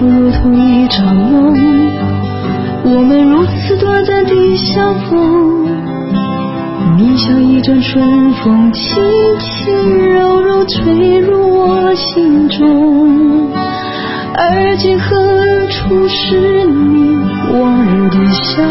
如同一场梦？我们如此短暂的相逢，你像一阵春风，轻轻柔柔吹入我心中。而今何处是你往日的笑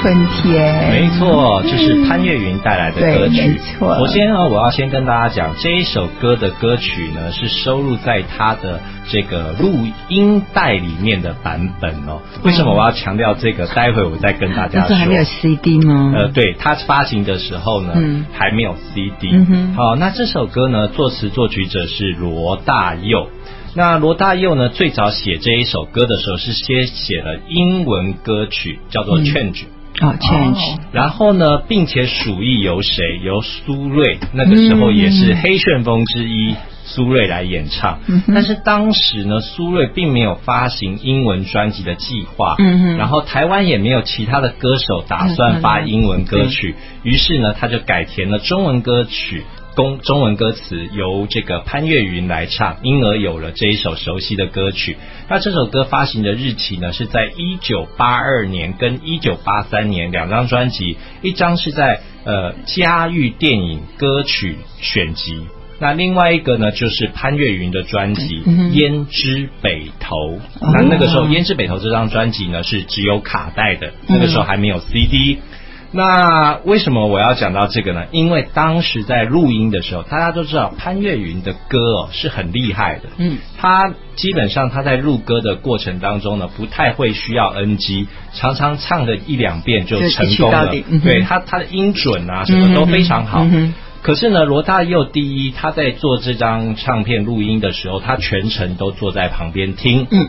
春天，没错，就是潘越云带来的歌对曲。没错首先呢，我要先跟大家讲，这一首歌的歌曲呢是收录在他的这个录音带里面的版本哦。为什么我要强调这个？待会我再跟大家说。还没有 CD 吗？呃，对，他发行的时候呢，嗯还没有 CD。嗯哼好，那这首歌呢，作词作曲者是罗大佑。那罗大佑呢，最早写这一首歌的时候是先写了英文歌曲，叫做嗯哦，Change，然后呢，并且鼠疫由谁？由苏芮，那个时候也是黑旋风之一，苏芮来演唱。嗯但是当时呢，苏芮并没有发行英文专辑的计划，然后台湾也没有其他的歌手打算发英文歌曲，于是呢，他就改填了中文歌曲。公中文歌词由这个潘越云来唱，因而有了这一首熟悉的歌曲。那这首歌发行的日期呢，是在一九八二年跟一九八三年两张专辑，一张是在呃嘉裕电影歌曲选集。那另外一个呢，就是潘越云的专辑胭脂北头》。哦那那个时候，《胭脂北头》这张专辑呢是只有卡带的，那个时候还没有 CD。那为什么我要讲到这个呢？因为当时在录音的时候，大家都知道潘越云的歌哦是很厉害的，嗯，他基本上他在录歌的过程当中呢，不太会需要 NG，常常唱的一两遍就就成功了。嗯对他他的音准啊什么都非常好。嗯可是呢，罗大佑第一，他在做这张唱片录音的时候，他全程都坐在旁边听。嗯。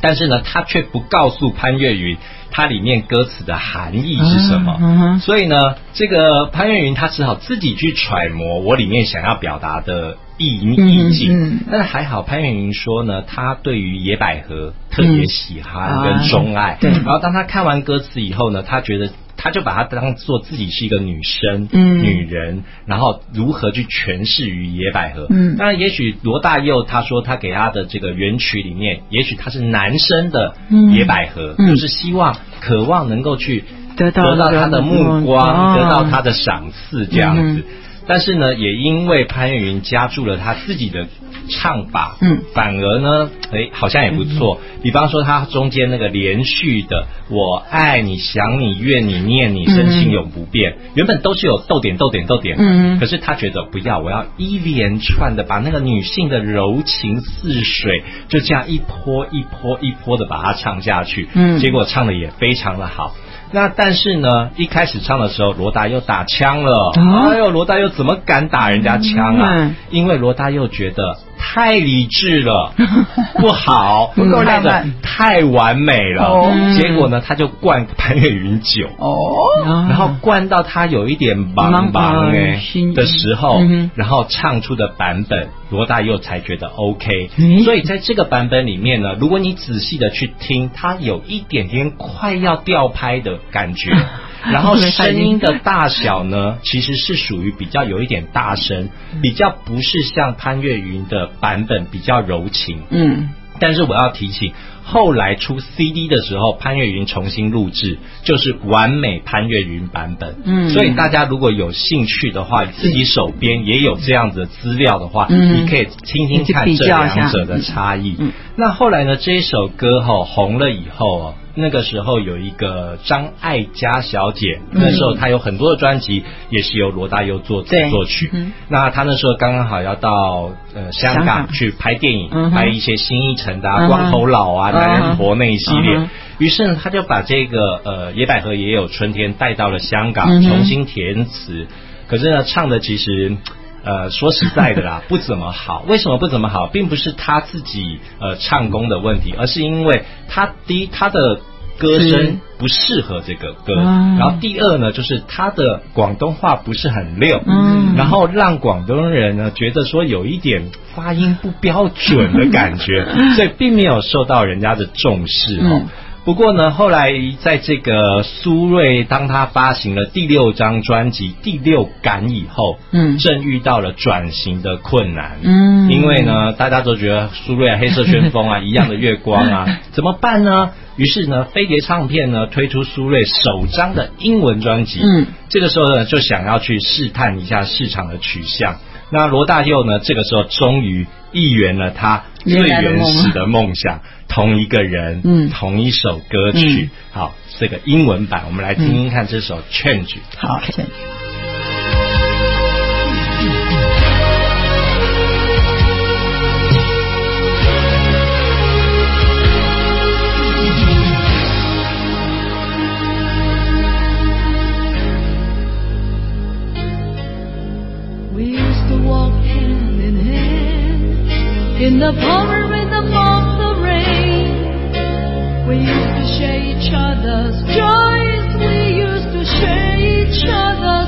但是呢，他却不告诉潘越云，它里面歌词的含义是什么。所以呢，这个潘越云他只好自己去揣摩我里面想要表达的意嗯意境。嗯但是还好，潘越云说呢，他对于野百合特别喜欢跟钟爱。啊对然后当他看完歌词以后呢，他觉得。他就把它当做自己是一个女生、嗯。女人，然后如何去诠释于野百合。嗯。当然，也许罗大佑他说他给他的这个原曲里面，也许他是男生的嗯。野百合，嗯。就是希望、渴望能够去得到得到他的目光，哦得到他的赏赐这样子。嗯但是呢，也因为潘越云加注了他自己的唱法，嗯。反而呢，哎，好像也不错。比方说，他中间那个连续的“我爱你、想你、怨你、念你，深情永不变”，原本都是有逗点、逗点、逗点，嗯。可是他觉得不要，我要一连串的把那个女性的柔情似水，就这样一波一波一波的把它唱下去，嗯。结果唱的也非常的好。那但是呢，一开始唱的时候，罗大佑打枪了。啊哎呦，罗大佑怎么敢打人家枪啊？嗯因为罗大佑觉得太理智了，不好，不够太浪漫太完美了。哦结果呢，他就灌潘越云酒。哦，然后灌到他有一点茫茫哎的时候嗯，然后唱出的版本，罗大佑才觉得 OK 嗯。所以在这个版本里面呢，如果你仔细的去听，它有一点点快要掉拍的感觉。然后声音的大小呢，其实是属于比较有一点大声，比较不是像潘越云的版本比较柔情。嗯但是我要提醒，后来出 CD 的时候，潘越云重新录制，就是完美潘越云版本。嗯所以大家如果有兴趣的话，自己手边也有这样子的资料的话，嗯你可以听听看这两者的差异。嗯那后来呢，这一首歌哈、红了以后哦。那个时候有一个张艾嘉小姐，嗯那时候她有很多的专辑，也是由罗大佑作词作曲。嗯那她那时候刚刚好要到呃香港去拍电影，拍一些新一城的、啊、光头佬啊、男人婆那一系列。于是呢，他就把这个呃野百合也有春天带到了香港，重新填词。可是呢，唱的其实。呃，说实在的啦，不怎么好。为什么不怎么好？并不是他自己呃唱功的问题，而是因为他第一他的歌是声不适合这个歌，啊然后第二呢，就是他的广东话不是很溜，嗯然后让广东人呢觉得说有一点发音不标准的感觉，所以并没有受到人家的重视哦。嗯不过呢，后来在这个苏芮当他发行了第六张专辑《第六感》以后，嗯。正遇到了转型的困难，嗯。因为呢，大家都觉得苏芮啊、黑色旋风啊、一样的月光啊，怎么办呢？于是呢，飞碟唱片呢推出苏芮首张的英文专辑，嗯，这个时候呢就想要去试探一下市场的取向。那罗大佑呢，这个时候终于一圆了他最原始的梦想，同一个人，嗯同一首歌曲。好，这个英文版，我们来听听看这首《Change》。好，the pouring rhythm of the rain. We used to share each other's joys. We used to share each other's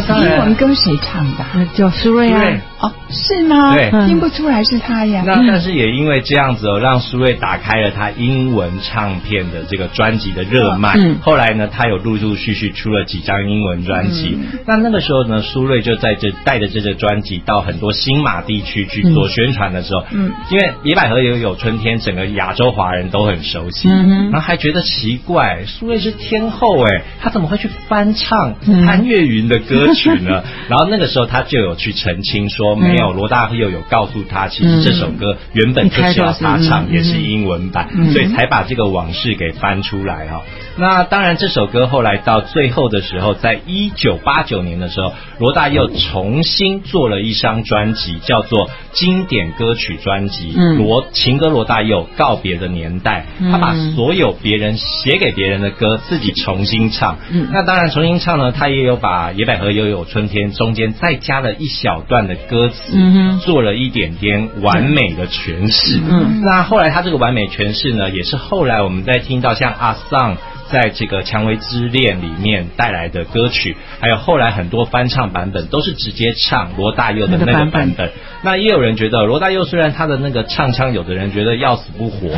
英文然。歌谁唱的？叫苏芮啊，哦，是吗？对听不出来是他呀。那但是也因为这样子哦，让苏芮打开了他英文唱片的这个专辑的热卖。嗯后来呢，他有陆陆续续出了几张英文专辑。嗯那那个时候呢，苏芮就在这带着这个专辑到很多新马地区去做宣传的时候，嗯因为野百合也有春天，整个亚洲华人都很熟悉，嗯然后还觉得奇怪，苏芮是天后哎，她怎么会去翻唱嗯潘越云的歌曲呢？然后那个时候他就有去澄清说，没有，罗大佑有告诉他，其实这首歌原本就是要他唱，嗯。也是英文版，嗯。所以才把这个往事给翻出来哈、那当然，这首歌后来到最后的时候，在一九八九年的时候，罗大佑重新做了一张专辑，叫做《经典歌曲专辑》。嗯。罗情歌罗大佑告别的年代，嗯。他把所有别人写给别人的歌自己重新唱。嗯。那当然重新唱呢，他也有把《野百合也有春天》中间再加了一小段的歌词，嗯哼做了一点点完美的诠释。嗯那后来他这个完美诠释呢，也是后来我们在听到像阿桑在这个《蔷薇之恋》里面带来的歌曲，还有后来很多翻唱版本都是直接唱罗大佑的那个版本。那也有人觉得罗大佑虽然他的那个唱腔，有的人觉得要死不活，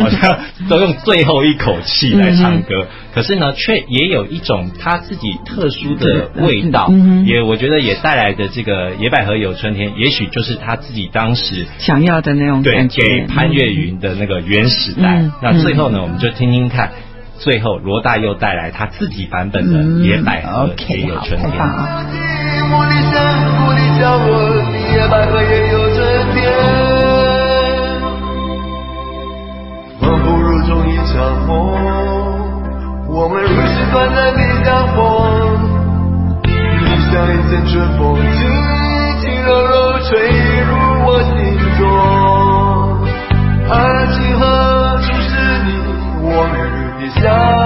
好像都用最后一口气来唱歌，可是呢，却也有一种他自己特殊的味道嗯，也我觉得也带来的这个野百合有春天，也许就是他自己当时想要的那种感觉。给潘越云的那个原始代。嗯那最后呢，我们就听听看，最后罗大佑带来他自己版本的嗯《野百合也有春天太棒》。啊！寂寞里山谷里角落里，野百合也有春天。仿佛如同一场梦，我们如是短暂的相逢。你像一阵春风，轻轻柔柔吹入我心日